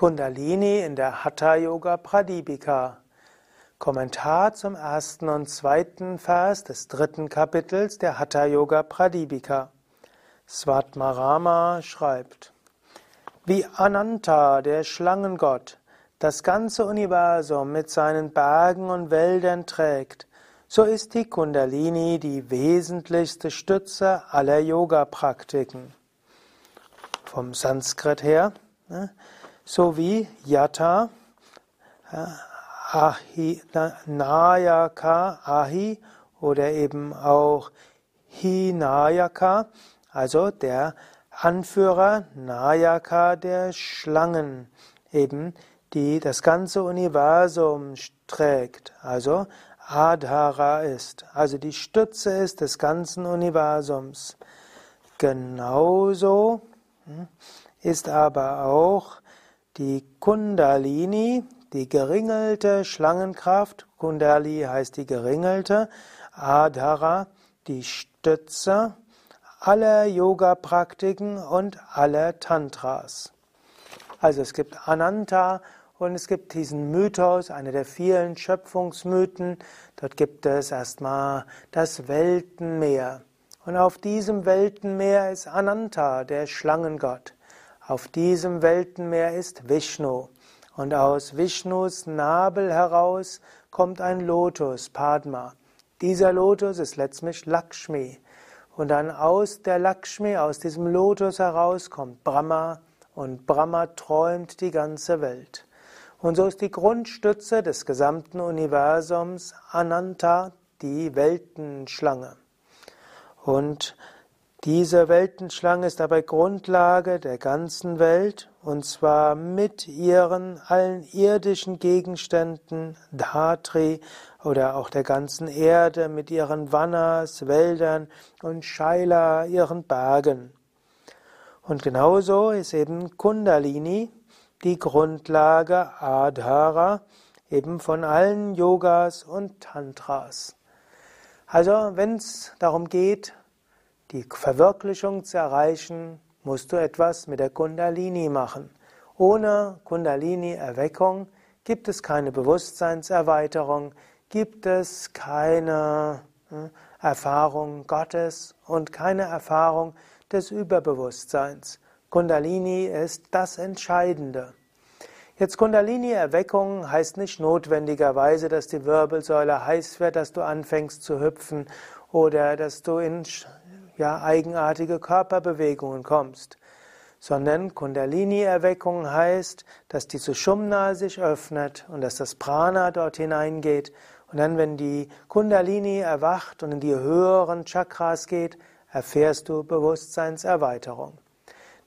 Kundalini in der Hatha Yoga Pradipika. Kommentar zum ersten und zweiten Vers des dritten Kapitels der Hatha Yoga Pradipika. Svatmarama schreibt: Wie Ananta, der Schlangengott, das ganze Universum mit seinen Bergen und Wäldern trägt, so ist die Kundalini die wesentlichste Stütze aller Yoga-Praktiken. Vom Sanskrit her, ne, so wie Yata, Ahi, Nayaka, Ahi oder eben auch Hinayaka, also der Anführer Nayaka der Schlangen, eben die das ganze Universum trägt, also Adhara ist, also die Stütze ist des ganzen Universums. Genauso hm, ist aber auch die Kundalini, die geringelte Schlangenkraft, Kundali heißt die geringelte, Adhara, die Stütze aller Yoga-Praktiken und aller Tantras. Also es gibt Ananta und es gibt diesen Mythos, einer der vielen Schöpfungsmythen. Dort gibt es erstmal das Weltenmeer. Und auf diesem Weltenmeer ist Ananta, der Schlangengott. Auf diesem Weltenmeer ist Vishnu. Und aus Vishnus Nabel heraus kommt ein Lotus, Padma. Dieser Lotus ist letztlich Lakshmi. Und dann aus der Lakshmi, aus diesem Lotus heraus kommt Brahma. Und Brahma träumt die ganze Welt. Und so ist die Grundstütze des gesamten Universums Ananta, die Weltenschlange. Und diese Weltenschlange ist dabei Grundlage der ganzen Welt, und zwar mit ihren allen irdischen Gegenständen, Dhatri oder auch der ganzen Erde, mit ihren Vannas, Wäldern und Shaila, ihren Bergen. Und genauso ist eben Kundalini, die Grundlage Adhara, eben von allen Yogas und Tantras. Also, wenn es darum geht, die Verwirklichung zu erreichen, musst du etwas mit der Kundalini machen. Ohne Kundalini-Erweckung gibt es keine Bewusstseinserweiterung, gibt es keine hm, Erfahrung Gottes und keine Erfahrung des Überbewusstseins. Kundalini ist das Entscheidende. Jetzt Kundalini-Erweckung heißt nicht notwendigerweise, dass die Wirbelsäule heiß wird, dass du anfängst zu hüpfen oder dass du in ja, eigenartige Körperbewegungen kommst, sondern Kundalini-Erweckung heißt, dass die Sushumna sich öffnet und dass das Prana dort hineingeht. Und dann, wenn die Kundalini erwacht und in die höheren Chakras geht, erfährst du Bewusstseinserweiterung.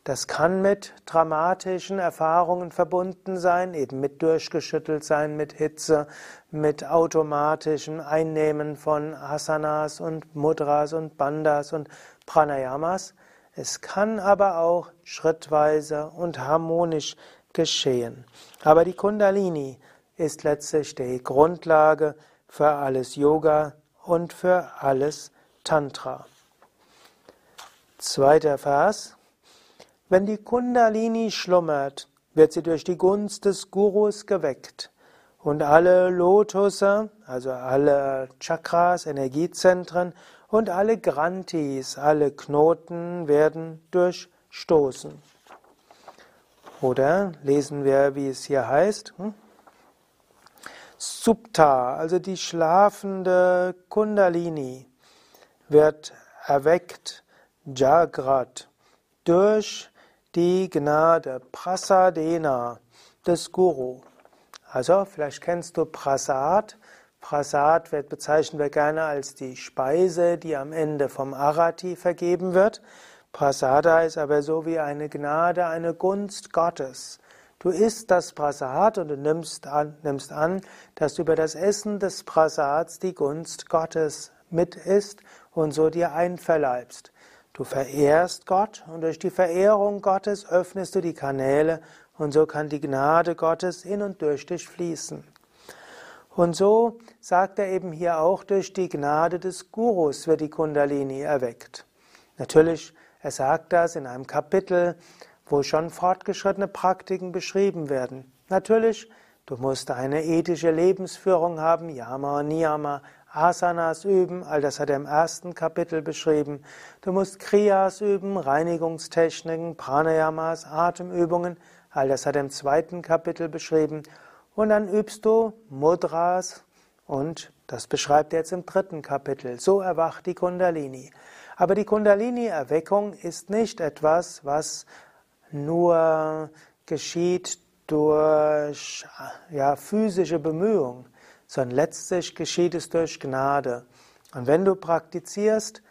Das kann mit dramatischen Erfahrungen verbunden sein, eben mit durchgeschüttelt sein, mit Hitze, mit automatischem Einnehmen von Asanas und Mudras und Bandas und Pranayamas. Es kann aber auch schrittweise und harmonisch geschehen. Aber die Kundalini ist letztlich die Grundlage für alles Yoga und für alles Tantra. Zweiter Vers. Wenn die Kundalini schlummert, wird sie durch die Gunst des Gurus geweckt. Und alle Lotusse, also alle Chakras, Energiezentren und alle Grantis, alle Knoten werden durchstoßen. Oder lesen wir, wie es hier heißt. Hm? Supta, also die schlafende Kundalini, wird erweckt, Jagrat, durch die Gnade Prasadena des Guru. Also vielleicht kennst du Prasad. Prasad wird bezeichnen wir gerne als die Speise, die am Ende vom Arati vergeben wird. Prasada ist aber so wie eine Gnade, eine Gunst Gottes. Du isst das Prasad und du nimmst an, nimmst an, dass du über das Essen des Prasads die Gunst Gottes mit isst und so dir einverleibst. Du verehrst Gott und durch die Verehrung Gottes öffnest du die Kanäle und so kann die Gnade Gottes in und durch dich fließen. Und so sagt er eben hier auch, durch die Gnade des Gurus wird die Kundalini erweckt. Natürlich, er sagt das in einem Kapitel, wo schon fortgeschrittene Praktiken beschrieben werden. Natürlich, du musst eine ethische Lebensführung haben, Yama und Niyama, Asanas üben, all das hat er im ersten Kapitel beschrieben. Du musst Kriyas üben, Reinigungstechniken, Pranayamas, Atemübungen, all das hat er im zweiten Kapitel beschrieben. Und dann übst du Mudras und das beschreibt er jetzt im dritten Kapitel. So erwacht die Kundalini. Aber die Kundalini-Erweckung ist nicht etwas, was nur geschieht durch ja, physische Bemühungen sondern letztlich geschieht es durch Gnade. Und wenn du praktizierst,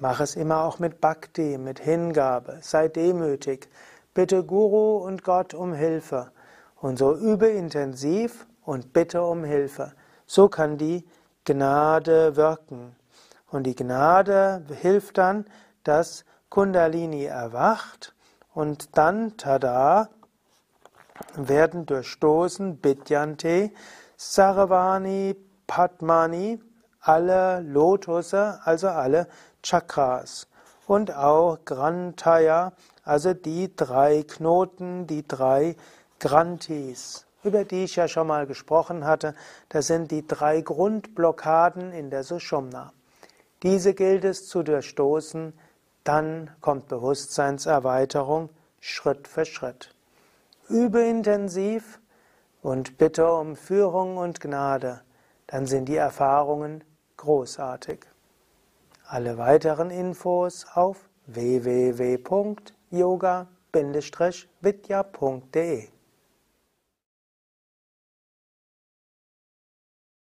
mach es immer auch mit Bhakti, mit Hingabe, sei demütig, bitte Guru und Gott um Hilfe. Und so übe intensiv und bitte um Hilfe. So kann die Gnade wirken. Und die Gnade hilft dann, dass Kundalini erwacht und dann, tada, werden durchstoßen, Bidyante, Sarvani Padmani, alle Lotusse, also alle Chakras. Und auch Grantaya, also die drei Knoten, die drei Grantis, über die ich ja schon mal gesprochen hatte. Das sind die drei Grundblockaden in der Sushumna. Diese gilt es zu durchstoßen, dann kommt Bewusstseinserweiterung Schritt für Schritt. Übe intensiv, und bitte um Führung und Gnade, dann sind die Erfahrungen großartig. Alle weiteren Infos auf www.yoga-vidya.de